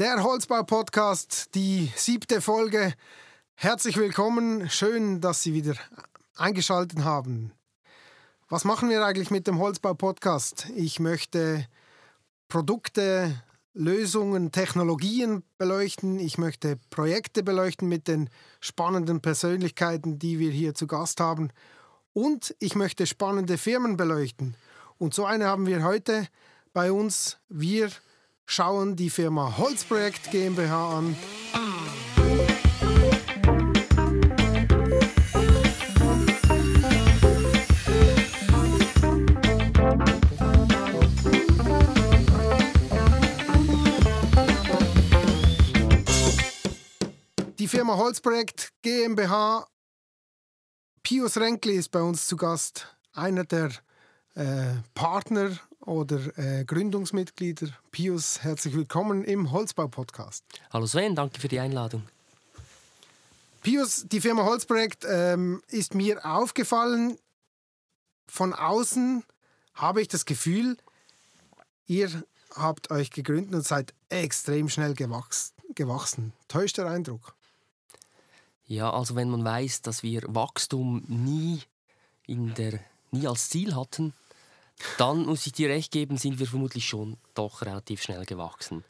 Der Holzbau-Podcast, die siebte Folge. Herzlich willkommen. Schön, dass Sie wieder eingeschaltet haben. Was machen wir eigentlich mit dem Holzbau-Podcast? Ich möchte Produkte, Lösungen, Technologien beleuchten. Ich möchte Projekte beleuchten mit den spannenden Persönlichkeiten, die wir hier zu Gast haben. Und ich möchte spannende Firmen beleuchten. Und so eine haben wir heute bei uns. Wir schauen die Firma Holzprojekt GmbH an. Die Firma Holzprojekt GmbH. Pius Renkli ist bei uns zu Gast, einer der äh, Partner oder äh, Gründungsmitglieder. Pius, herzlich willkommen im Holzbau-Podcast. Hallo Sven, danke für die Einladung. Pius, die Firma Holzprojekt ähm, ist mir aufgefallen. Von außen habe ich das Gefühl, ihr habt euch gegründet und seid extrem schnell gewachs gewachsen. Täuscht der Eindruck? Ja, also wenn man weiß, dass wir Wachstum nie, in der, nie als Ziel hatten, dann muss ich dir recht geben, sind wir vermutlich schon doch relativ schnell gewachsen.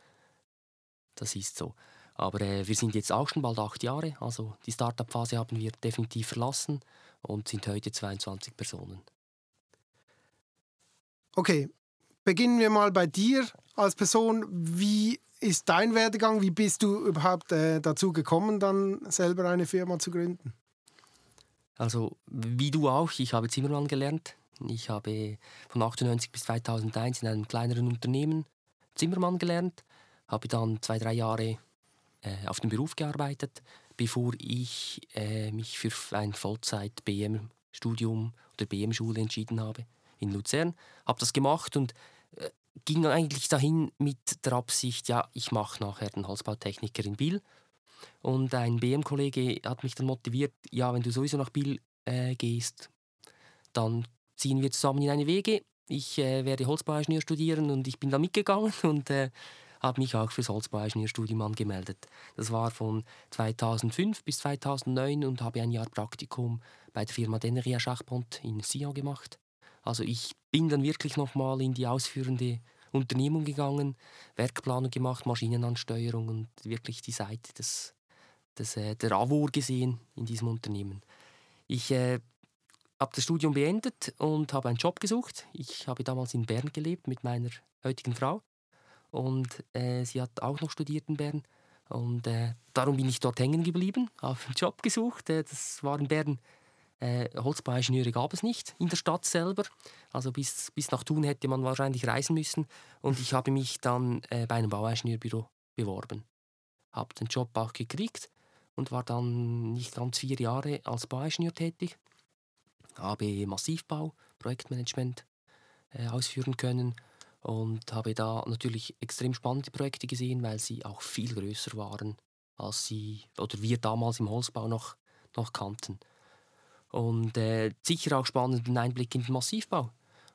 Das ist so. Aber äh, wir sind jetzt auch schon bald acht Jahre, also die Startup-Phase haben wir definitiv verlassen und sind heute 22 Personen. Okay, beginnen wir mal bei dir als Person. Wie ist dein Werdegang? Wie bist du überhaupt äh, dazu gekommen, dann selber eine Firma zu gründen? Also wie du auch, ich habe Zimmermann gelernt ich habe von 1998 bis 2001 in einem kleineren Unternehmen Zimmermann gelernt, habe dann zwei, drei Jahre äh, auf dem Beruf gearbeitet, bevor ich äh, mich für ein Vollzeit-BM-Studium oder BM-Schule entschieden habe in Luzern. Habe das gemacht und äh, ging eigentlich dahin mit der Absicht, ja, ich mache nachher den Holzbautechniker in Biel. Und ein BM-Kollege hat mich dann motiviert, ja, wenn du sowieso nach Biel äh, gehst, dann ziehen wir zusammen in eine Wege. Ich äh, werde Holzbauingenieur studieren und ich bin da mitgegangen und äh, habe mich auch fürs Holzbauingenieurstudium angemeldet. Das war von 2005 bis 2009 und habe ein Jahr Praktikum bei der Firma Denneria Schachbond in Sion gemacht. Also ich bin dann wirklich nochmal in die ausführende Unternehmung gegangen, Werkplanung gemacht, Maschinenansteuerung und wirklich die Seite des, des, äh, der AWOR gesehen in diesem Unternehmen. Ich äh, habe das Studium beendet und habe einen Job gesucht. Ich habe damals in Bern gelebt mit meiner heutigen Frau und äh, sie hat auch noch studiert in Bern und äh, darum bin ich dort hängen geblieben, habe einen Job gesucht. Äh, das war in Bern äh, Holzbauingenieure gab es nicht in der Stadt selber. Also bis, bis nach Thun hätte man wahrscheinlich reisen müssen. Und ich habe mich dann äh, bei einem Bauingenieurbüro beworben. Habe den Job auch gekriegt und war dann nicht ganz vier Jahre als Bauingenieur tätig habe Massivbau, Projektmanagement äh, ausführen können und habe da natürlich extrem spannende Projekte gesehen, weil sie auch viel größer waren, als sie oder wir damals im Holzbau noch, noch kannten. Und äh, sicher auch spannenden Einblick in den Massivbau.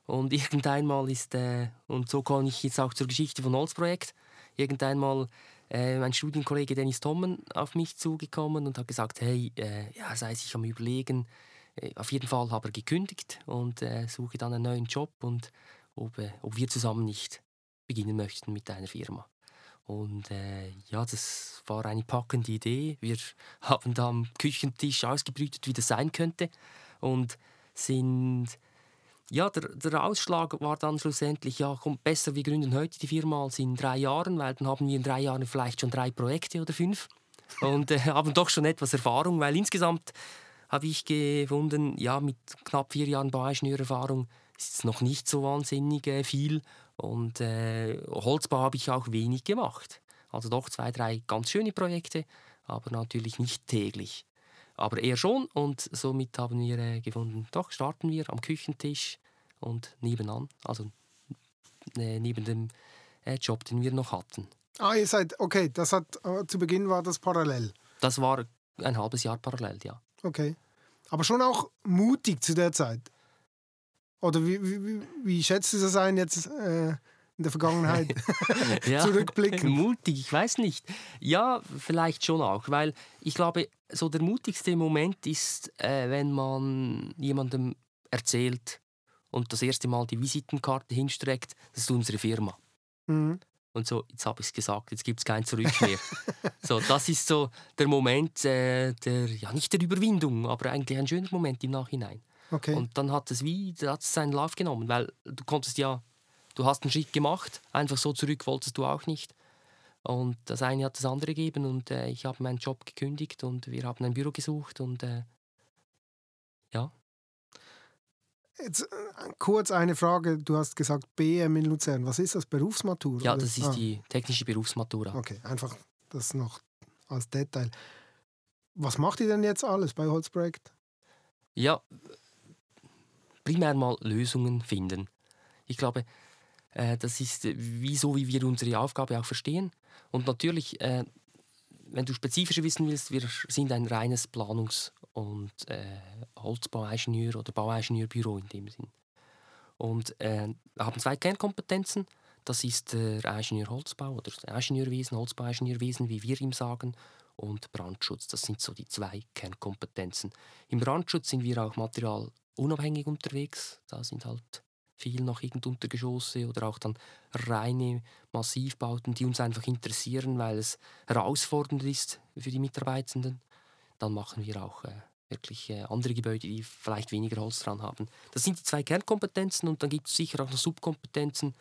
Und irgendeinmal ist, äh, und so komme ich jetzt auch zur Geschichte von Holzprojekt, irgendeinmal äh, mein Studienkollege Dennis Tommen auf mich zugekommen und hat gesagt, hey, äh, ja, sei sich am überlegen, auf jeden Fall habe ich gekündigt und äh, suche dann einen neuen Job und ob, äh, ob wir zusammen nicht beginnen möchten mit einer Firma. Und äh, ja, das war eine packende Idee. Wir haben da am Küchentisch ausgebrütet, wie das sein könnte. Und sind, ja, der, der Ausschlag war dann schlussendlich, ja, komm, besser, wir gründen heute die Firma als in drei Jahren, weil dann haben wir in drei Jahren vielleicht schon drei Projekte oder fünf. Und äh, haben doch schon etwas Erfahrung, weil insgesamt habe ich gefunden, ja, mit knapp vier Jahren Bauingenieurerfahrung ist es noch nicht so wahnsinnig äh, viel. Und äh, Holzbau habe ich auch wenig gemacht. Also doch zwei, drei ganz schöne Projekte, aber natürlich nicht täglich. Aber eher schon und somit haben wir äh, gefunden, doch starten wir am Küchentisch und nebenan, also äh, neben dem äh, Job, den wir noch hatten. Ah, ihr seid, okay, das hat, äh, zu Beginn war das parallel. Das war ein halbes Jahr parallel, ja. Okay. Aber schon auch mutig zu der Zeit. Oder wie, wie, wie schätzt du das ein jetzt äh, in der Vergangenheit ja, zurückblicken? Mutig, ich weiß nicht. Ja, vielleicht schon auch, weil ich glaube, so der mutigste Moment ist, äh, wenn man jemandem erzählt und das erste Mal die Visitenkarte hinstreckt, das ist unsere Firma. Mhm. Und so, jetzt habe ich es gesagt, jetzt gibt es kein Zurück mehr. so, das ist so der Moment äh, der, ja nicht der Überwindung, aber eigentlich ein schöner Moment im Nachhinein. Okay. Und dann hat es wie, hat es seinen Lauf genommen, weil du konntest ja, du hast einen Schritt gemacht, einfach so zurück wolltest du auch nicht. Und das eine hat das andere gegeben und äh, ich habe meinen Job gekündigt und wir haben ein Büro gesucht und äh, Jetzt äh, kurz eine Frage. Du hast gesagt BM in Luzern. Was ist das? Berufsmatura? Ja, das ist ah. die technische Berufsmatura. Okay, einfach das noch als Detail. Was macht ihr denn jetzt alles bei Holzprojekt? Ja, primär mal Lösungen finden. Ich glaube, äh, das ist äh, wie so, wie wir unsere Aufgabe auch verstehen. Und natürlich, wenn du spezifischer wissen willst, wir sind ein reines Planungs- und äh, Holzbauingenieur oder Bauingenieurbüro in dem Sinn. Und äh, wir haben zwei Kernkompetenzen. Das ist der Ingenieur Holzbau oder das Ingenieurwesen, Holzbauingenieurwesen, wie wir ihm sagen, und Brandschutz. Das sind so die zwei Kernkompetenzen. Im Brandschutz sind wir auch materialunabhängig unterwegs. Da sind halt viel noch irgend Untergeschosse oder auch dann reine Massivbauten, die uns einfach interessieren, weil es herausfordernd ist für die Mitarbeitenden dann machen wir auch äh, wirklich äh, andere Gebäude, die vielleicht weniger Holz dran haben. Das sind die zwei Kernkompetenzen und dann gibt es sicher auch noch Subkompetenzen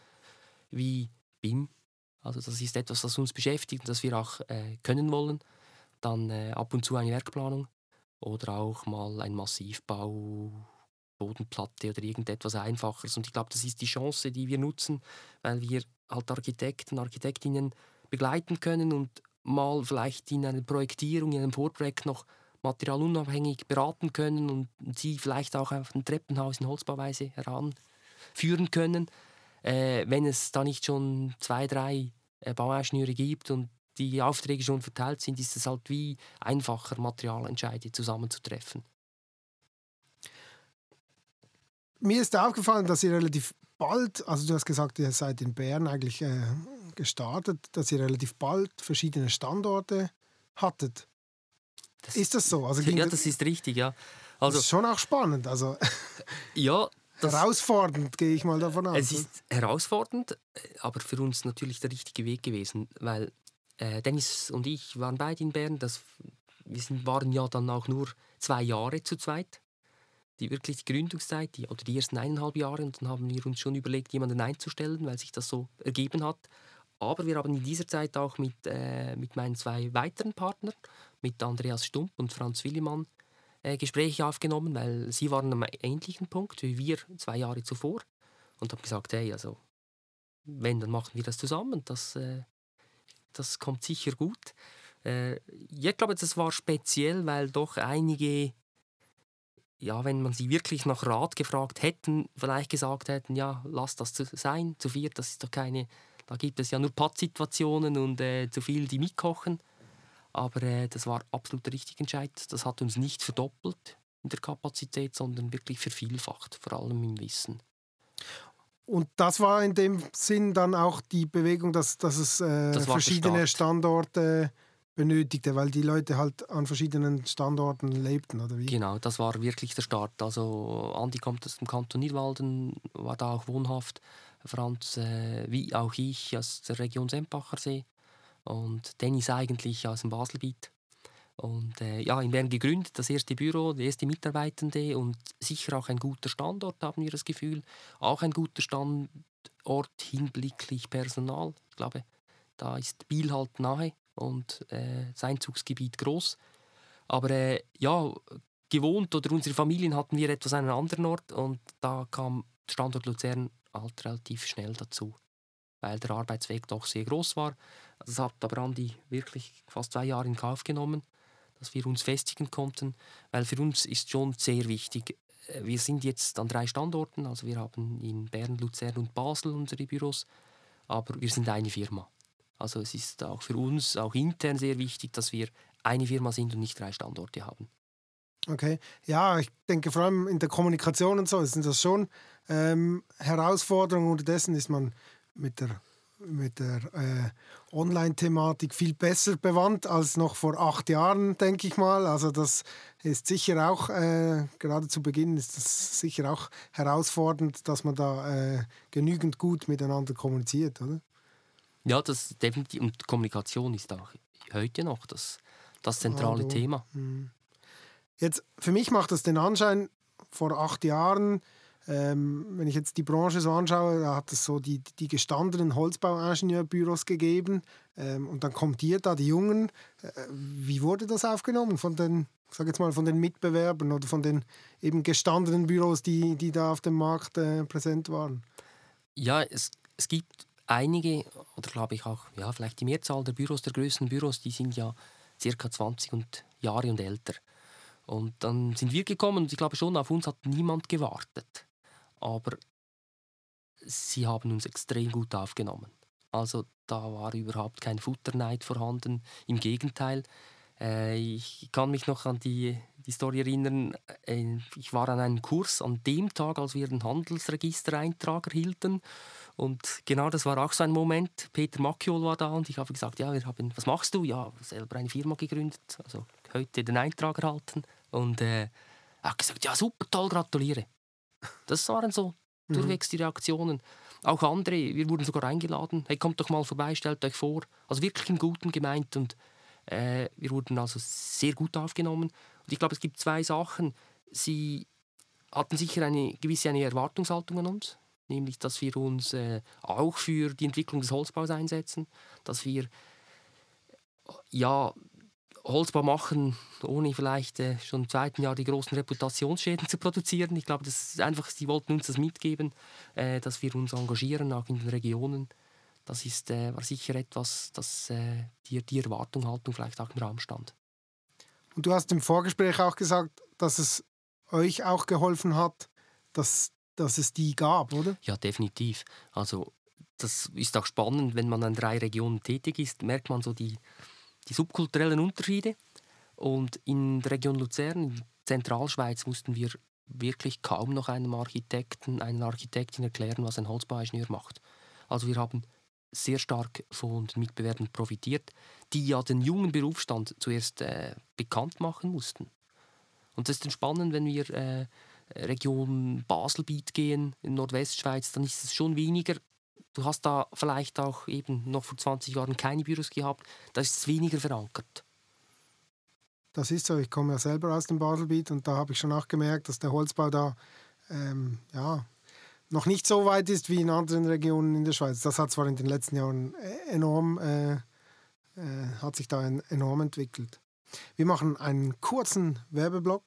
wie BIM. Also das ist etwas, das uns beschäftigt und das wir auch äh, können wollen. Dann äh, ab und zu eine Werkplanung oder auch mal ein Massivbau, Bodenplatte oder irgendetwas Einfaches. Und ich glaube, das ist die Chance, die wir nutzen, weil wir halt Architekten, Architektinnen begleiten können und mal vielleicht in einer Projektierung, in einem Vorprojekt noch materialunabhängig beraten können und sie vielleicht auch auf ein Treppenhaus in Holzbauweise heranführen können. Äh, wenn es da nicht schon zwei, drei äh, Bauingenieure gibt und die Aufträge schon verteilt sind, ist es halt wie einfacher, Materialentscheide zusammenzutreffen. Mir ist aufgefallen, dass ihr relativ bald, also du hast gesagt, ihr seid in Bern eigentlich äh, gestartet, dass ihr relativ bald verschiedene Standorte hattet. Das ist das so? Also ja, das ist richtig, ja. Also, das ist schon auch spannend. Also, ja, herausfordernd, gehe ich mal davon aus. Es ist herausfordernd, aber für uns natürlich der richtige Weg gewesen, weil äh, Dennis und ich waren beide in Bern. Das, wir sind, waren ja dann auch nur zwei Jahre zu zweit. Die wirklich die Gründungszeit, die, oder die ersten eineinhalb Jahre. Und dann haben wir uns schon überlegt, jemanden einzustellen, weil sich das so ergeben hat. Aber wir haben in dieser Zeit auch mit, äh, mit meinen zwei weiteren Partnern, mit Andreas Stump und Franz Willimann, äh, Gespräche aufgenommen, weil sie waren am ähnlichen Punkt wie wir zwei Jahre zuvor. Und haben gesagt, hey, also wenn, dann machen wir das zusammen. Das, äh, das kommt sicher gut. Äh, ich glaube, das war speziell, weil doch einige, ja, wenn man sie wirklich nach Rat gefragt hätten, vielleicht gesagt hätten, ja, lass das sein, zu viert, das ist doch keine da gibt es ja nur Pattsituationen und äh, zu viel, die mitkochen. Aber äh, das war absolut der richtige Entscheid. Das hat uns nicht verdoppelt in der Kapazität, sondern wirklich vervielfacht, vor allem im Wissen. Und das war in dem Sinn dann auch die Bewegung, dass, dass es äh, das verschiedene Standorte benötigte, weil die Leute halt an verschiedenen Standorten lebten, oder wie? Genau, das war wirklich der Start. Also Andi kommt aus dem Kanton Nidwalden, war da auch wohnhaft. Franz, äh, wie auch ich, aus der Region Sempacher See und Dennis eigentlich aus dem Baselgebiet. Und äh, ja, in Bern gegründet, das erste Büro, die erste Mitarbeitende und sicher auch ein guter Standort, haben wir das Gefühl. Auch ein guter Standort hinblicklich Personal. Ich glaube, da ist Biel halt nahe und äh, das Einzugsgebiet groß. Aber äh, ja, gewohnt oder unsere Familien hatten wir etwas an einem anderen Ort und da kam Standort Luzern halt relativ schnell dazu, weil der Arbeitsweg doch sehr groß war. Das hat aber Andi wirklich fast zwei Jahre in Kauf genommen, dass wir uns festigen konnten, weil für uns ist schon sehr wichtig, äh, wir sind jetzt an drei Standorten, also wir haben in Bern, Luzern und Basel unsere Büros, aber wir sind eine Firma. Also es ist auch für uns, auch intern sehr wichtig, dass wir eine Firma sind und nicht drei Standorte haben. Okay, ja, ich denke vor allem in der Kommunikation und so sind das schon ähm, Herausforderungen. Unterdessen ist man mit der, mit der äh, Online-Thematik viel besser bewandt als noch vor acht Jahren, denke ich mal. Also das ist sicher auch, äh, gerade zu Beginn ist das sicher auch herausfordernd, dass man da äh, genügend gut miteinander kommuniziert, oder? Ja, das definitiv. Und Kommunikation ist auch heute noch das, das zentrale ah, Thema. Hm. Jetzt, für mich macht das den Anschein, vor acht Jahren, ähm, wenn ich jetzt die Branche so anschaue, da hat es so die, die gestandenen Holzbauingenieurbüros gegeben ähm, und dann kommt ihr da, die Jungen. Äh, wie wurde das aufgenommen von den, sag jetzt mal, von den Mitbewerbern oder von den eben gestandenen Büros, die, die da auf dem Markt äh, präsent waren? Ja, es, es gibt einige, oder glaube ich auch, ja, vielleicht die Mehrzahl der Büros, der größten Büros, die sind ja circa 20 und Jahre und älter. Und dann sind wir gekommen und ich glaube schon, auf uns hat niemand gewartet. Aber sie haben uns extrem gut aufgenommen. Also da war überhaupt kein Futterneid vorhanden. Im Gegenteil, äh, ich kann mich noch an die, die Story erinnern. Äh, ich war an einem Kurs an dem Tag, als wir den Handelsregistereintrag erhielten. Und genau das war auch so ein Moment. Peter Macchiol war da und ich habe gesagt, ja, wir haben, was machst du? Ja, selber eine Firma gegründet, also heute den Eintrag erhalten. Und äh, er hat gesagt, ja, super, toll, gratuliere. Das waren so mhm. durchwegs die Reaktionen. Auch andere, wir wurden sogar eingeladen. Hey, kommt doch mal vorbei, stellt euch vor. Also wirklich im Guten gemeint und äh, wir wurden also sehr gut aufgenommen. Und ich glaube, es gibt zwei Sachen. Sie hatten sicher eine gewisse eine Erwartungshaltung an uns nämlich dass wir uns äh, auch für die Entwicklung des Holzbaus einsetzen, dass wir ja Holzbau machen, ohne vielleicht äh, schon im zweiten Jahr die großen Reputationsschäden zu produzieren. Ich glaube, das ist einfach, sie wollten uns das mitgeben, äh, dass wir uns engagieren, auch in den Regionen. Das ist, äh, war sicher etwas, das äh, die, die Erwartung Haltung vielleicht auch im Raum stand. Und du hast im Vorgespräch auch gesagt, dass es euch auch geholfen hat, dass dass es die gab, oder? Ja, definitiv. Also das ist auch spannend, wenn man an drei Regionen tätig ist, merkt man so die, die subkulturellen Unterschiede. Und in der Region Luzern, in Zentralschweiz, mussten wir wirklich kaum noch einem Architekten, einer Architektin erklären, was ein Holzbauingenieur macht. Also wir haben sehr stark von den Mitbewerbern profitiert, die ja den jungen Berufsstand zuerst äh, bekannt machen mussten. Und das ist dann spannend, wenn wir äh, Region Baselbiet gehen, in Nordwestschweiz, dann ist es schon weniger. Du hast da vielleicht auch eben noch vor 20 Jahren keine Büros gehabt, da ist es weniger verankert. Das ist so, ich komme ja selber aus dem Baselbiet und da habe ich schon auch gemerkt, dass der Holzbau da ähm, ja, noch nicht so weit ist wie in anderen Regionen in der Schweiz. Das hat zwar in den letzten Jahren äh, enorm, äh, äh, hat sich da enorm entwickelt. Wir machen einen kurzen Werbeblock.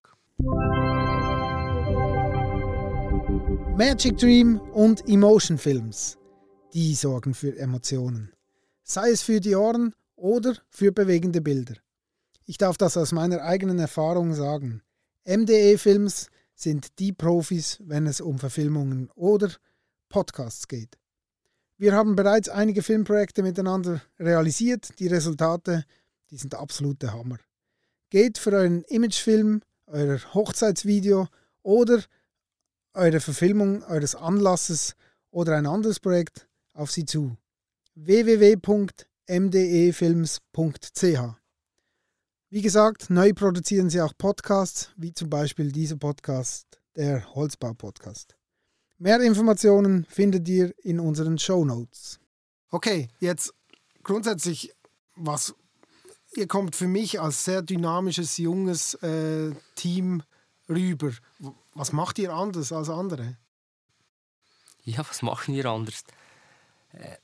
Magic Dream und Emotion Films, die sorgen für Emotionen. Sei es für die Ohren oder für bewegende Bilder. Ich darf das aus meiner eigenen Erfahrung sagen. MDE Films sind die Profis, wenn es um Verfilmungen oder Podcasts geht. Wir haben bereits einige Filmprojekte miteinander realisiert. Die Resultate, die sind absolute Hammer. Geht für euren Imagefilm, euer Hochzeitsvideo oder eure Verfilmung eures Anlasses oder ein anderes Projekt auf sie zu. www.mdefilms.ch Wie gesagt, neu produzieren sie auch Podcasts, wie zum Beispiel dieser Podcast, der Holzbau-Podcast. Mehr Informationen findet ihr in unseren Show Notes. Okay, jetzt grundsätzlich, was ihr kommt für mich als sehr dynamisches, junges äh, Team rüber. Was macht ihr anders als andere? Ja, was machen wir anders? Äh,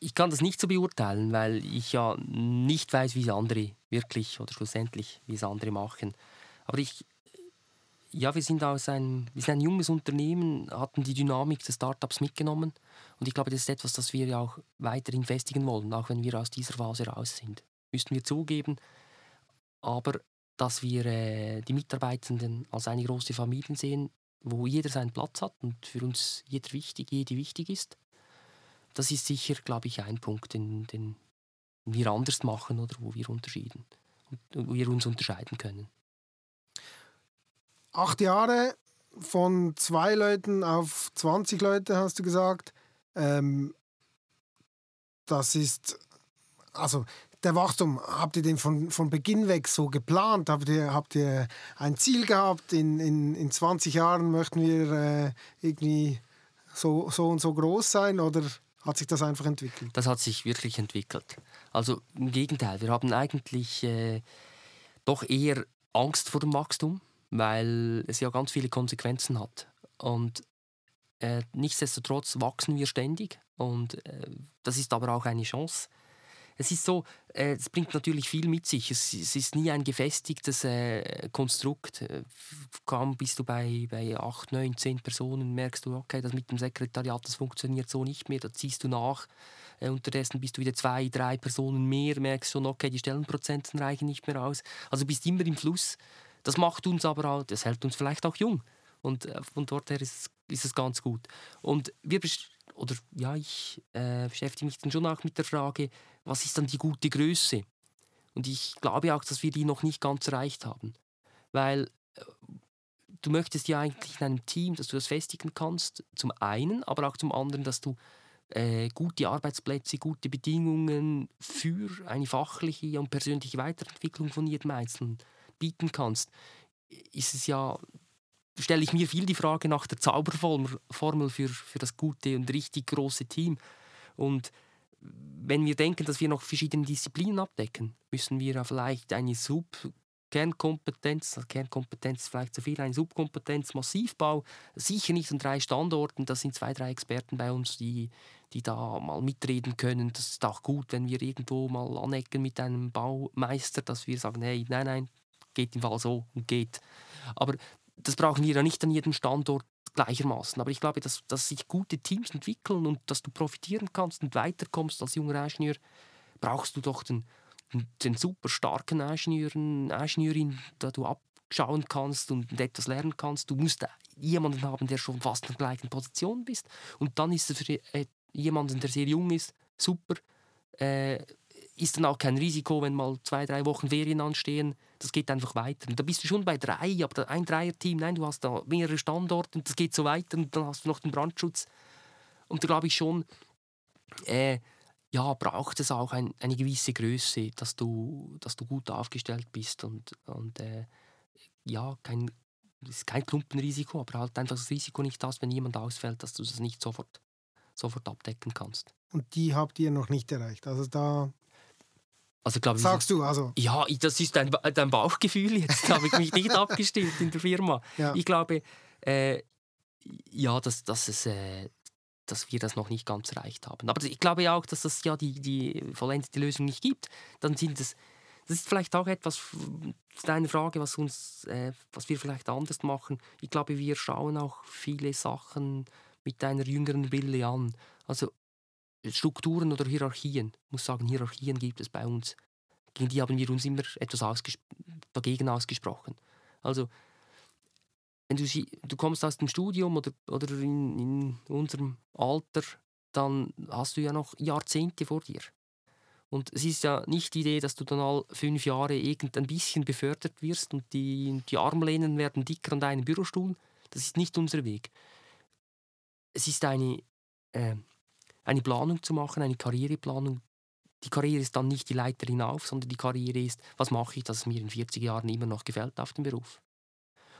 ich kann das nicht so beurteilen, weil ich ja nicht weiß, wie es andere wirklich oder schlussendlich, wie es andere machen. Aber ich, ja, wir sind aus ein, wir sind ein junges Unternehmen, hatten die Dynamik des Startups mitgenommen und ich glaube, das ist etwas, das wir ja auch weiterhin festigen wollen, auch wenn wir aus dieser Phase raus sind. Müssten wir zugeben. Aber dass wir äh, die Mitarbeitenden als eine große Familie sehen, wo jeder seinen Platz hat und für uns jeder wichtig, jede wichtig ist. Das ist sicher, glaube ich, ein Punkt, den, den wir anders machen oder wo wir unterschieden wo wir uns unterscheiden können. Acht Jahre von zwei Leuten auf 20 Leute, hast du gesagt. Ähm, das ist, also der Wachstum, habt ihr den von, von Beginn weg so geplant? Habt ihr, habt ihr ein Ziel gehabt, in, in, in 20 Jahren möchten wir äh, irgendwie so, so und so groß sein oder hat sich das einfach entwickelt? Das hat sich wirklich entwickelt. Also im Gegenteil, wir haben eigentlich äh, doch eher Angst vor dem Wachstum, weil es ja ganz viele Konsequenzen hat. Und äh, nichtsdestotrotz wachsen wir ständig und äh, das ist aber auch eine Chance. Es ist so, äh, es bringt natürlich viel mit sich. Es, es ist nie ein gefestigtes äh, Konstrukt. Äh, kaum bist du bei, bei 8, 9, 10 Personen, merkst du, okay, das mit dem Sekretariat, das funktioniert so nicht mehr, da ziehst du nach. Äh, unterdessen bist du wieder zwei, drei Personen mehr, merkst schon, okay, die Stellenprozenten reichen nicht mehr aus. Also bist immer im Fluss. Das macht uns aber auch, das hält uns vielleicht auch jung. Und äh, von dort her ist, ist es ganz gut. Und wir oder ja, ich äh, beschäftige mich dann schon auch mit der Frage, was ist dann die gute Größe? Und ich glaube auch, dass wir die noch nicht ganz erreicht haben. Weil äh, du möchtest ja eigentlich in einem Team, dass du das festigen kannst, zum einen, aber auch zum anderen, dass du äh, gute Arbeitsplätze, gute Bedingungen für eine fachliche und persönliche Weiterentwicklung von jedem Einzelnen bieten kannst, ist es ja, stelle ich mir viel die Frage nach der Zauberformel für, für das gute und richtig große Team. Und wenn wir denken, dass wir noch verschiedene Disziplinen abdecken, müssen wir vielleicht eine Sub Kernkompetenz, also Kernkompetenz ist vielleicht zu viel, eine Subkompetenz, Massivbau, sicher nicht an drei Standorten, das sind zwei, drei Experten bei uns, die, die da mal mitreden können. Das ist auch gut, wenn wir irgendwo mal anecken mit einem Baumeister, dass wir sagen, hey, nein, nein, geht im Fall so und geht. Aber das brauchen wir ja nicht an jedem Standort gleichermaßen. Aber ich glaube, dass, dass sich gute Teams entwickeln und dass du profitieren kannst und weiterkommst als junger Ingenieur, brauchst du doch den, den super starken Ingenieur, Ingenieurin, da du abschauen kannst und etwas lernen kannst. Du musst jemanden haben, der schon fast in der gleichen Position bist. Und dann ist es für äh, jemanden, der sehr jung ist, super. Äh, ist dann auch kein Risiko, wenn mal zwei, drei Wochen Ferien anstehen. Das geht einfach weiter. Und da bist du schon bei drei, aber ein Dreier-Team, nein, du hast da mehrere Standorte und das geht so weiter und dann hast du noch den Brandschutz. Und da glaube ich schon, äh, ja, braucht es auch ein, eine gewisse Größe, dass du, dass du gut aufgestellt bist und, und äh, ja, kein, ist kein Klumpenrisiko, aber halt einfach das Risiko nicht hast, wenn jemand ausfällt, dass du das nicht sofort, sofort abdecken kannst. Und die habt ihr noch nicht erreicht. Also da also, glaub, Sagst du also? Ja, das ist dein, dein Bauchgefühl. Jetzt habe ich mich nicht abgestimmt in der Firma. Ja. Ich glaube, äh, ja, dass, dass, es, äh, dass wir das noch nicht ganz erreicht haben. Aber ich glaube auch, dass es ja die, die vollendete Lösung nicht gibt. Dann sind es, das ist vielleicht auch etwas zu deiner Frage, was, uns, äh, was wir vielleicht anders machen. Ich glaube, wir schauen auch viele Sachen mit einer jüngeren Brille an. Also Strukturen oder Hierarchien. Ich muss sagen, Hierarchien gibt es bei uns. Gegen die haben wir uns immer etwas ausges dagegen ausgesprochen. Also, wenn du, du kommst aus dem Studium oder, oder in, in unserem Alter, dann hast du ja noch Jahrzehnte vor dir. Und es ist ja nicht die Idee, dass du dann all fünf Jahre irgend ein bisschen befördert wirst und die, die Armlehnen werden dicker an deinem Bürostuhl. Das ist nicht unser Weg. Es ist eine äh, eine Planung zu machen, eine Karriereplanung. Die Karriere ist dann nicht die Leiter hinauf, sondern die Karriere ist, was mache ich, dass es mir in 40 Jahren immer noch gefällt auf dem Beruf.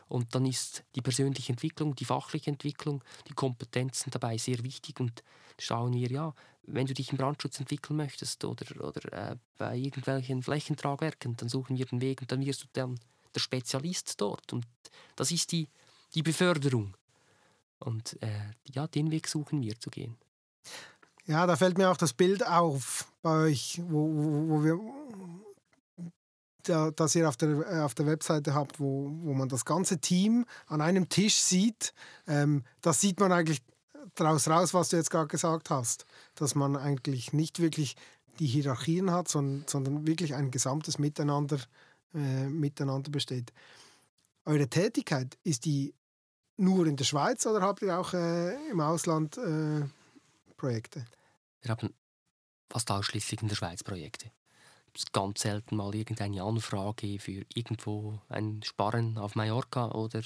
Und dann ist die persönliche Entwicklung, die fachliche Entwicklung, die Kompetenzen dabei sehr wichtig. Und schauen wir, ja, wenn du dich im Brandschutz entwickeln möchtest oder, oder äh, bei irgendwelchen Flächentragwerken, dann suchen wir den Weg und dann wirst du dann der Spezialist dort. Und das ist die, die Beförderung. Und äh, ja, den Weg suchen wir zu gehen. Ja, da fällt mir auch das Bild auf bei euch, wo, wo, wo wir, da, das ihr auf der, äh, auf der Webseite habt, wo, wo man das ganze Team an einem Tisch sieht. Ähm, das sieht man eigentlich daraus raus, was du jetzt gerade gesagt hast, dass man eigentlich nicht wirklich die Hierarchien hat, sondern, sondern wirklich ein gesamtes Miteinander, äh, Miteinander besteht. Eure Tätigkeit, ist die nur in der Schweiz oder habt ihr auch äh, im Ausland äh, Projekte? Wir haben fast ausschließlich in der Schweiz Projekte. Es ist ganz selten mal irgendeine Anfrage für irgendwo ein Sparren auf Mallorca oder,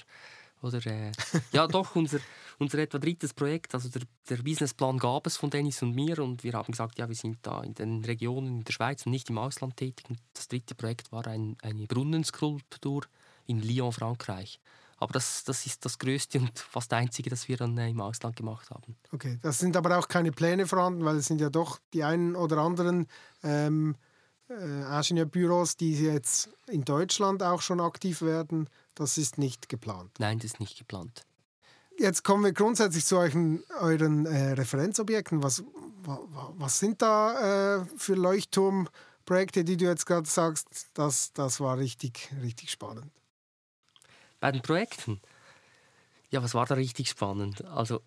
Oder, äh, ja, doch, unser, unser etwa drittes Projekt, also der, der Businessplan gab es von Dennis und mir und wir haben gesagt, ja, wir sind da in den Regionen in der Schweiz und nicht im Ausland tätig. Und das dritte Projekt war ein, eine Brunnenskulptur in Lyon, Frankreich. Aber das, das ist das Größte und fast Einzige, das wir dann äh, im Ausland gemacht haben. Okay, das sind aber auch keine Pläne vorhanden, weil es sind ja doch die einen oder anderen ähm, äh, Ingenieurbüros, die jetzt in Deutschland auch schon aktiv werden. Das ist nicht geplant. Nein, das ist nicht geplant. Jetzt kommen wir grundsätzlich zu euren, euren äh, Referenzobjekten. Was, wa, was sind da äh, für Leuchtturmprojekte, die du jetzt gerade sagst? Das, das war richtig, richtig spannend. Bei den Projekten? Ja, was war da richtig spannend? Also,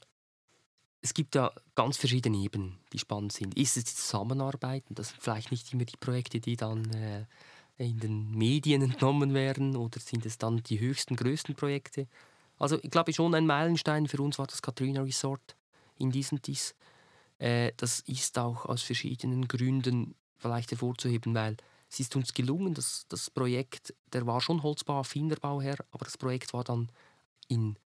es gibt ja ganz verschiedene Ebenen, die spannend sind. Ist es die Zusammenarbeit? Das sind vielleicht nicht immer die Projekte, die dann äh, in den Medien entnommen werden, oder sind es dann die höchsten, größten Projekte? Also, ich glaube schon ein Meilenstein für uns war das Katrina Resort in diesem Dies. Äh, das ist auch aus verschiedenen Gründen vielleicht hervorzuheben, weil es ist uns gelungen, dass das Projekt, der war schon Holzbau, affiner Bauherr, aber das Projekt war dann in,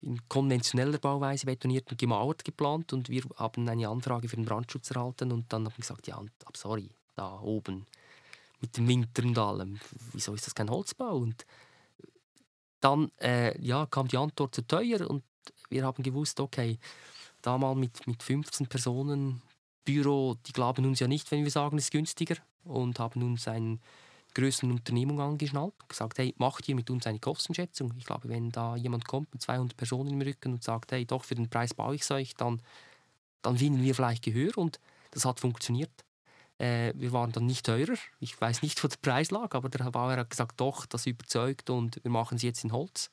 in konventioneller Bauweise betoniert und gemauert geplant und wir haben eine Anfrage für den Brandschutz erhalten und dann haben wir gesagt, ja, sorry, da oben mit dem Winter und allem, wieso ist das kein Holzbau? Und dann äh, ja, kam die Antwort zu teuer und wir haben gewusst, okay, da mal mit, mit 15 Personen Büro, die glauben uns ja nicht, wenn wir sagen, es ist günstiger und haben uns eine größere Unternehmung angeschnallt und gesagt, hey, macht ihr mit uns eine Kostenschätzung? Ich glaube, wenn da jemand kommt mit 200 Personen im Rücken und sagt, hey, doch, für den Preis baue ich es euch, dann, dann finden wir vielleicht Gehör und das hat funktioniert. Äh, wir waren dann nicht teurer. Ich weiß nicht, wo der Preis lag, aber der Bauer hat gesagt, doch, das überzeugt und wir machen es jetzt in Holz.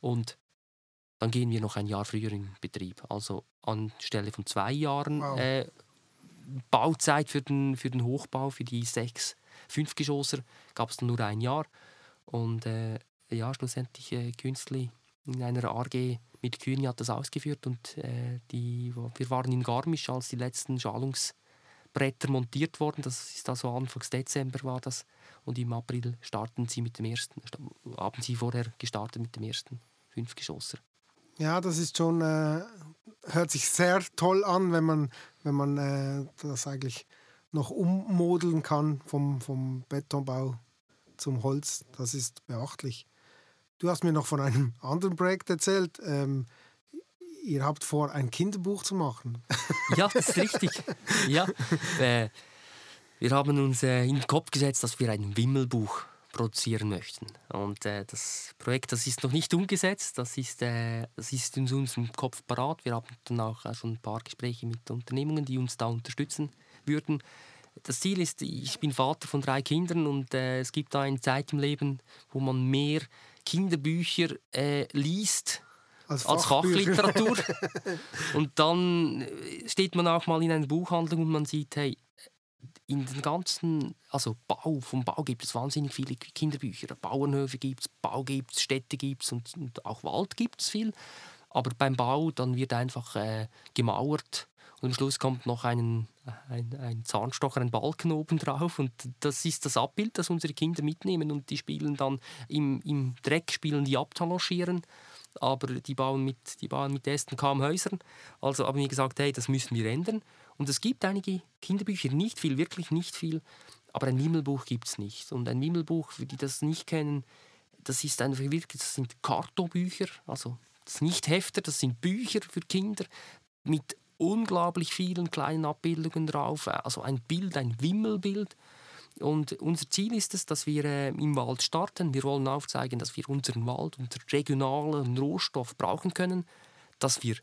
Und dann gehen wir noch ein Jahr früher in Betrieb. Also anstelle von zwei Jahren wow. äh, Bauzeit für den, für den Hochbau, für die sechs Fünfgeschosser, gab es nur ein Jahr. Und äh, ja, schlussendlich äh, Künstli in einer AG mit Kühni hat das ausgeführt und äh, die, wir waren in Garmisch, als die letzten Schalungsbretter montiert wurden. Das ist also Anfang Dezember war das. Und im April starten sie mit dem ersten, haben sie vorher gestartet mit dem ersten Fünfgeschosser. Ja, das ist schon, äh, hört sich sehr toll an, wenn man, wenn man äh, das eigentlich noch ummodeln kann vom, vom Betonbau zum Holz. Das ist beachtlich. Du hast mir noch von einem anderen Projekt erzählt. Ähm, ihr habt vor, ein Kinderbuch zu machen. Ja, das ist richtig. Ja, äh, wir haben uns äh, in den Kopf gesetzt, dass wir ein Wimmelbuch produzieren möchten. Und äh, das Projekt, das ist noch nicht umgesetzt, das ist, äh, das ist in unserem Kopf parat. Wir haben dann auch äh, schon ein paar Gespräche mit Unternehmungen, die uns da unterstützen würden. Das Ziel ist, ich bin Vater von drei Kindern und äh, es gibt da eine Zeit im Leben, wo man mehr Kinderbücher äh, liest als, als Fachliteratur. und dann äh, steht man auch mal in einer Buchhandlung und man sieht, hey, in den ganzen, also Bau, vom Bau gibt es wahnsinnig viele Kinderbücher. Bauernhöfe gibt es, Bau gibt es, Städte gibt es und, und, auch Wald gibt es viel. Aber beim Bau dann wird einfach äh, gemauert und am Schluss kommt noch ein, ein, ein Zahnstocher, ein Balken oben drauf und das ist das Abbild, das unsere Kinder mitnehmen und die spielen dann im, im Dreck, spielen die abtalochieren aber die bauen mit, die bauen mit Ästen kaum Häusern. Also haben wir gesagt, hey, das müssen wir ändern. Und es gibt einige Kinderbücher, nicht viel, wirklich nicht viel, aber ein Wimmelbuch gibt es nicht. Und ein Wimmelbuch, für die das nicht kennen, das ist einfach wirklich, das sind Kartonbücher, also das sind nicht Hefter, das sind Bücher für Kinder mit unglaublich vielen kleinen Abbildungen drauf, also ein Bild, ein Wimmelbild. Und unser Ziel ist es, dass wir äh, im Wald starten. Wir wollen aufzeigen, dass wir unseren Wald, unseren regionalen Rohstoff brauchen können, dass wir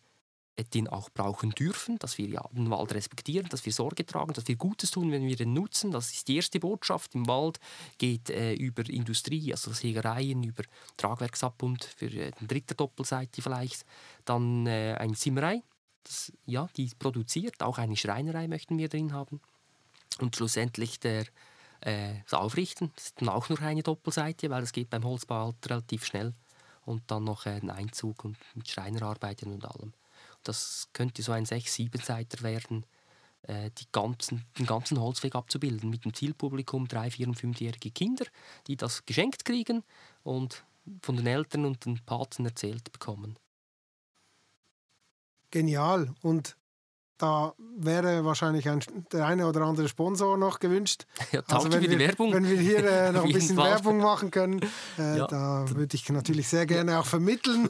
den auch brauchen dürfen, dass wir ja den Wald respektieren, dass wir Sorge tragen, dass wir Gutes tun, wenn wir den nutzen. Das ist die erste Botschaft. Im Wald geht äh, über Industrie, also Sägereien, über Tragwerksabund für äh, den dritten Doppelseite vielleicht. Dann äh, eine Zimmerei, das, ja, die produziert. Auch eine Schreinerei möchten wir drin haben. Und schlussendlich der, äh, das Aufrichten, das ist dann auch nur eine Doppelseite, weil es geht beim Holzbau halt relativ schnell. Und dann noch äh, ein Einzug und mit Schreinerarbeiten und allem. Das könnte so ein 6-7-Seiter werden, äh, die ganzen, den ganzen Holzweg abzubilden. Mit dem Zielpublikum drei, vier und fünfjährige Kinder, die das geschenkt kriegen und von den Eltern und den Paten erzählt bekommen. Genial. Und da wäre wahrscheinlich ein, der eine oder andere Sponsor noch gewünscht. Ja, also wenn wir, Werbung. Wenn wir hier äh, noch ein bisschen. Werbung machen können, äh, Ja. da würde ich natürlich sehr gerne auch vermitteln.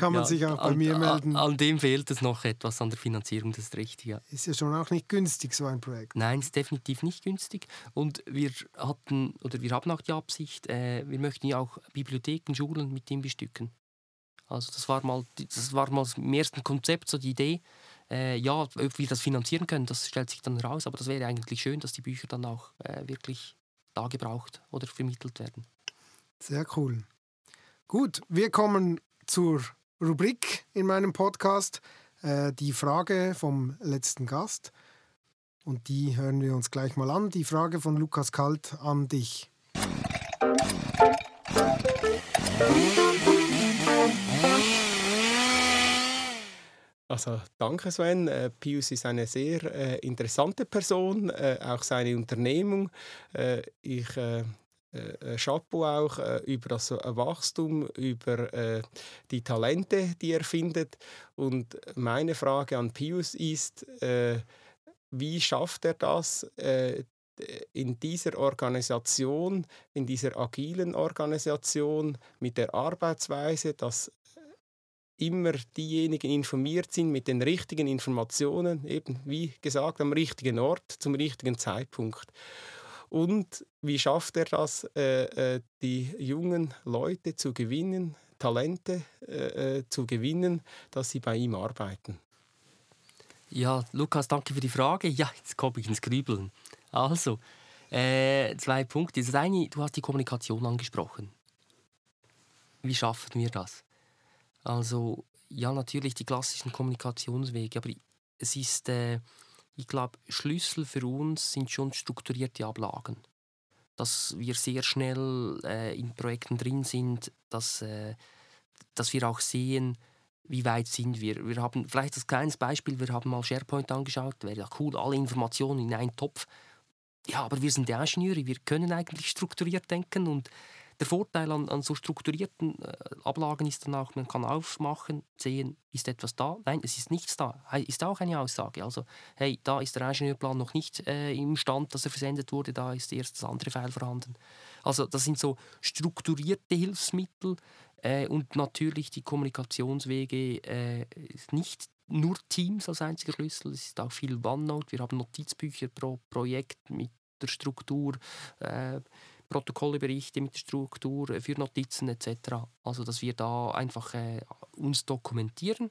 Kann man Ja, sich auch bei an, mir melden. An, an dem fehlt es noch etwas an der Finanzierung, das ist richtig. Ja. Ist ja schon auch nicht günstig, so ein Projekt. Nein, ist definitiv nicht günstig. Und wir hatten oder wir haben auch die Absicht, äh, wir möchten ja auch Bibliotheken, Schulen mit dem bestücken. Also das war mal, das war mal im ersten Konzept so die Idee. Äh, ja, ob wir das finanzieren können, das stellt sich dann heraus. Aber das wäre eigentlich schön, dass die Bücher dann auch äh, wirklich da gebraucht oder vermittelt werden. Sehr cool. Gut, wir kommen zur Rubrik in meinem Podcast, äh, die Frage vom letzten Gast. Und die hören wir uns gleich mal an. Die Frage von Lukas Kalt an dich. Also danke Sven. Äh, Pius ist eine sehr äh, interessante Person, äh, auch seine Unternehmung. Äh, ich äh, Chapeau auch über das äh, Wachstum, über die Talente, die er findet. Und meine Frage an Pius ist, wie schafft er das, in dieser Organisation, in dieser agilen Organisation, mit der Arbeitsweise, dass immer diejenigen informiert sind mit den richtigen Informationen, eben wie gesagt, am richtigen Ort, zum richtigen Zeitpunkt. Und wie schafft er das, äh, äh, die jungen Leute zu gewinnen, Talente äh, äh, zu gewinnen, dass sie bei ihm arbeiten? Ja, Lukas, danke für die Frage. Ja, jetzt komme ich ins Grübeln. Also, äh, zwei Punkte. Das eine, du hast die Kommunikation angesprochen. Wie schaffen wir das? Also, ja, natürlich die klassischen Kommunikationswege, aber es ist, äh, ich glaube, Schlüssel für uns sind schon strukturierte Ablagen. Dass wir sehr schnell äh, in Projekten drin sind, dass, äh, dass wir auch sehen, wie weit sind wir. Wir haben vielleicht als kleines Beispiel, wir haben mal SharePoint angeschaut, wäre ja cool, alle Informationen in einen Topf. Ja, aber wir sind ja Ingenieure, wir können eigentlich strukturiert denken und der Vorteil an, an so strukturierten äh, Ablagen ist dann auch, man kann aufmachen, sehen, ist etwas da? Nein, es ist nichts da. Ist auch eine Aussage. Also, hey, da ist der Ingenieurplan noch nicht äh, im Stand, dass er versendet wurde, da ist erst das andere File vorhanden. Also, das sind so strukturierte Hilfsmittel äh, und natürlich die Kommunikationswege äh, nicht nur Teams als einziger Schlüssel, es ist auch viel OneNote. Wir haben Notizbücher pro Projekt mit der Struktur, äh, Protokolleberichte mit der Struktur äh, für Notizen etc. Also, dass wir da einfach äh, uns dokumentieren.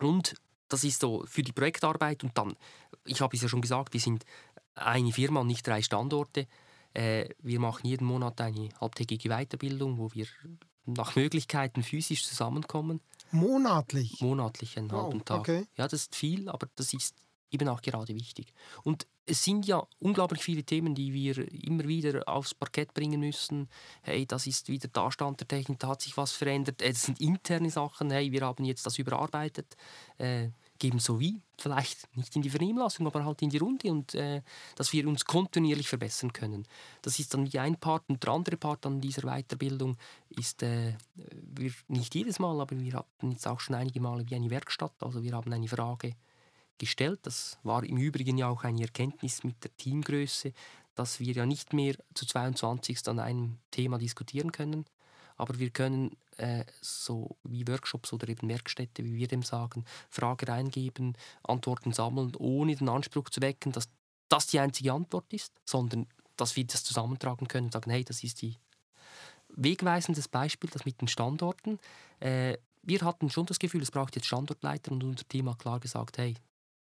Und das ist so für die Projektarbeit. Und dann, ich habe es ja schon gesagt, wir sind eine Firma und nicht drei Standorte. Äh, wir machen jeden Monat eine halbtägige Weiterbildung, wo wir nach Möglichkeiten physisch zusammenkommen. Monatlich. Monatlich einen Wow, halben Tag. okay. Ja, das ist viel, aber das ist eben auch gerade wichtig. Und es sind ja unglaublich viele Themen, die wir immer wieder aufs Parkett bringen müssen. Hey, das ist wieder der Stand der Technik, da hat sich was verändert. Äh, Das sind interne Sachen. Hey, wir haben jetzt das überarbeitet. Äh, geben so wie, vielleicht nicht in die Vernehmlassung, aber halt in die Runde und äh, dass wir uns kontinuierlich verbessern können. Das ist dann wie ein Part und der andere Part an dieser Weiterbildung ist, äh, wir nicht jedes Mal, aber wir hatten jetzt auch schon einige Male wie eine Werkstatt. Also wir haben eine Frage gestellt. Das war im Übrigen ja auch eine Erkenntnis mit der Teamgröße, dass wir ja nicht mehr zu 22 an einem Thema diskutieren können, aber wir können äh, so wie Workshops oder eben Werkstätte, wie wir dem sagen, Frage eingeben, Antworten sammeln, ohne den Anspruch zu wecken, dass das die einzige Antwort ist, sondern dass wir das zusammentragen können und sagen, hey, das ist die wegweisendes Beispiel, das mit den Standorten. Äh, wir hatten schon das Gefühl, es braucht jetzt Standortleiter und unser Team hat klar gesagt, hey,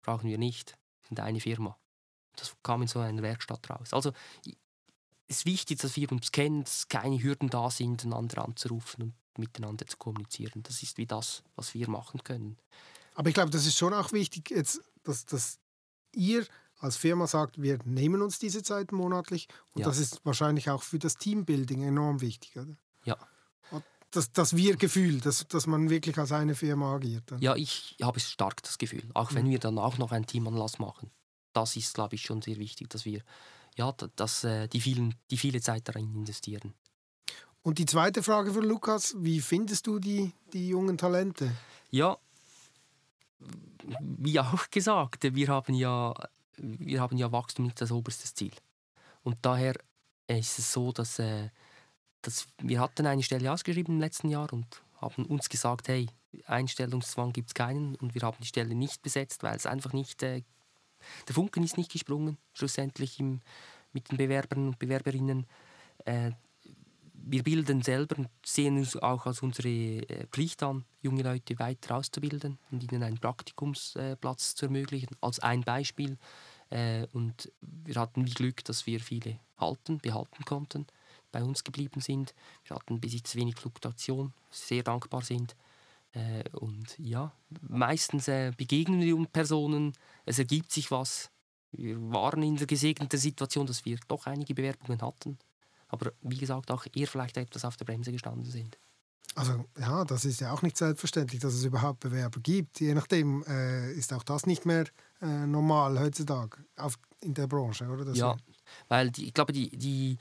brauchen wir nicht, wir sind eine Firma. Das kam in so einer Werkstatt raus. Also es ist wichtig, dass wir uns kennen, dass keine Hürden da sind, einander anzurufen und miteinander zu kommunizieren. Das ist wie das, was wir machen können. Aber ich glaube, das ist schon auch wichtig, jetzt, dass, dass ihr als Firma sagt, wir nehmen uns diese Zeit monatlich. Und Ja. das ist wahrscheinlich auch für das Teambuilding enorm wichtig. Oder? Ja. Das, das Wir-Gefühl, dass, dass man wirklich als eine Firma agiert. dann. Ja, ich habe stark das Gefühl. Auch wenn wir dann auch noch einen Teamanlass machen. Das ist, glaube ich, schon sehr wichtig, dass wir ja, da- dass, äh, die, vielen, die viele Zeit darin investieren. Und die zweite Frage für Lukas, wie findest du die, die jungen Talente? Ja, wie auch gesagt, wir haben ja, wir haben ja Wachstum nicht als oberstes Ziel. Und daher ist es so, dass, äh, dass wir hatten eine Stelle ausgeschrieben im letzten Jahr und haben uns gesagt, hey, Einstellungszwang gibt es keinen und wir haben die Stelle nicht besetzt, weil es einfach nicht, äh, der Funken ist nicht gesprungen, schlussendlich im, mit den Bewerbern und Bewerberinnen. Äh, wir bilden selber und sehen uns auch als unsere äh, Pflicht an, junge Leute weiter auszubilden und ihnen einen Praktikumsplatz zu ermöglichen, als ein Beispiel. Äh, und wir hatten wie Glück, dass wir viele halten, behalten konnten, bei uns geblieben sind. Wir hatten bis jetzt wenig Fluktuation, sehr dankbar sind. Äh, und ja, meistens begegnen wir Personen, es ergibt sich was. Wir waren in der gesegneten Situation, dass wir doch einige Bewerbungen hatten aber wie gesagt auch eher vielleicht etwas auf der Bremse gestanden sind. Also ja, das ist ja auch nicht selbstverständlich, dass es überhaupt Bewerber gibt. Je nachdem äh, ist auch das nicht mehr äh, normal heutzutage auf, in der Branche, oder? Das ja, weil die, ich glaube, die, die,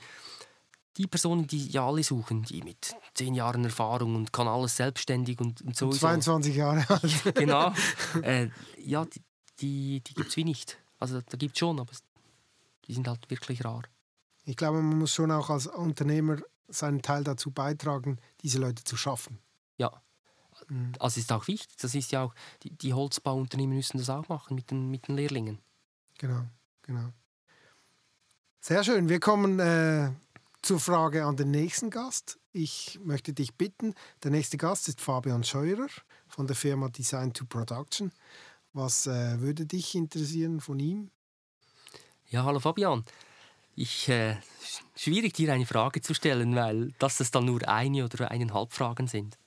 die Personen, die ja alle suchen, die mit zehn Jahren Erfahrung und kann alles selbstständig und, und so. 22 Jahre alt. genau. Äh, ja, die, die, die gibt es wie nicht. Also da gibt es schon, aber die sind halt wirklich rar ich glaube, man muss schon auch als Unternehmer seinen Teil dazu beitragen, diese Leute zu schaffen. Ja, mhm. also ist auch wichtig. Das ist ja auch, die, die Holzbauunternehmen müssen das auch machen mit den, mit den Lehrlingen. Genau, genau. Sehr schön. Wir kommen äh, zur Frage an den nächsten Gast. Ich möchte dich bitten, der nächste Gast ist Fabian Scheurer von der Firma Design to Production. Was äh, würde dich interessieren von ihm? Ja, hallo Fabian. Ich, äh, schwierig dir eine Frage zu stellen, weil das es dann nur eine oder eineinhalb Fragen sind.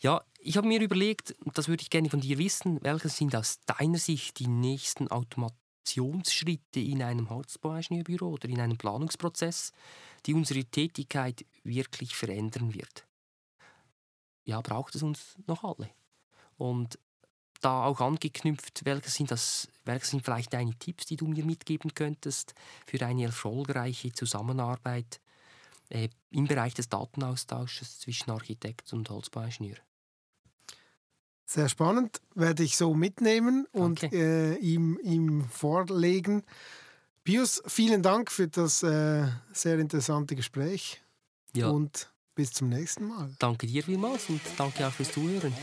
Ja, ich habe mir überlegt, das würde ich gerne von dir wissen, welche sind aus deiner Sicht die nächsten Automationsschritte in einem Holzbauingenieurbüro oder in einem Planungsprozess, die unsere Tätigkeit wirklich verändern wird. Ja, braucht es uns noch alle. Und da auch angeknüpft, welche sind, das, welche sind vielleicht deine Tipps, die du mir mitgeben könntest für eine erfolgreiche Zusammenarbeit äh, im Bereich des Datenaustausches zwischen Architekt und Holzbauingenieur? Sehr spannend, werde ich so mitnehmen und äh, ihm, ihm vorlegen. Pius, vielen Dank für das äh, sehr interessante Gespräch ja. und bis zum nächsten Mal. Danke dir vielmals und danke auch fürs Zuhören.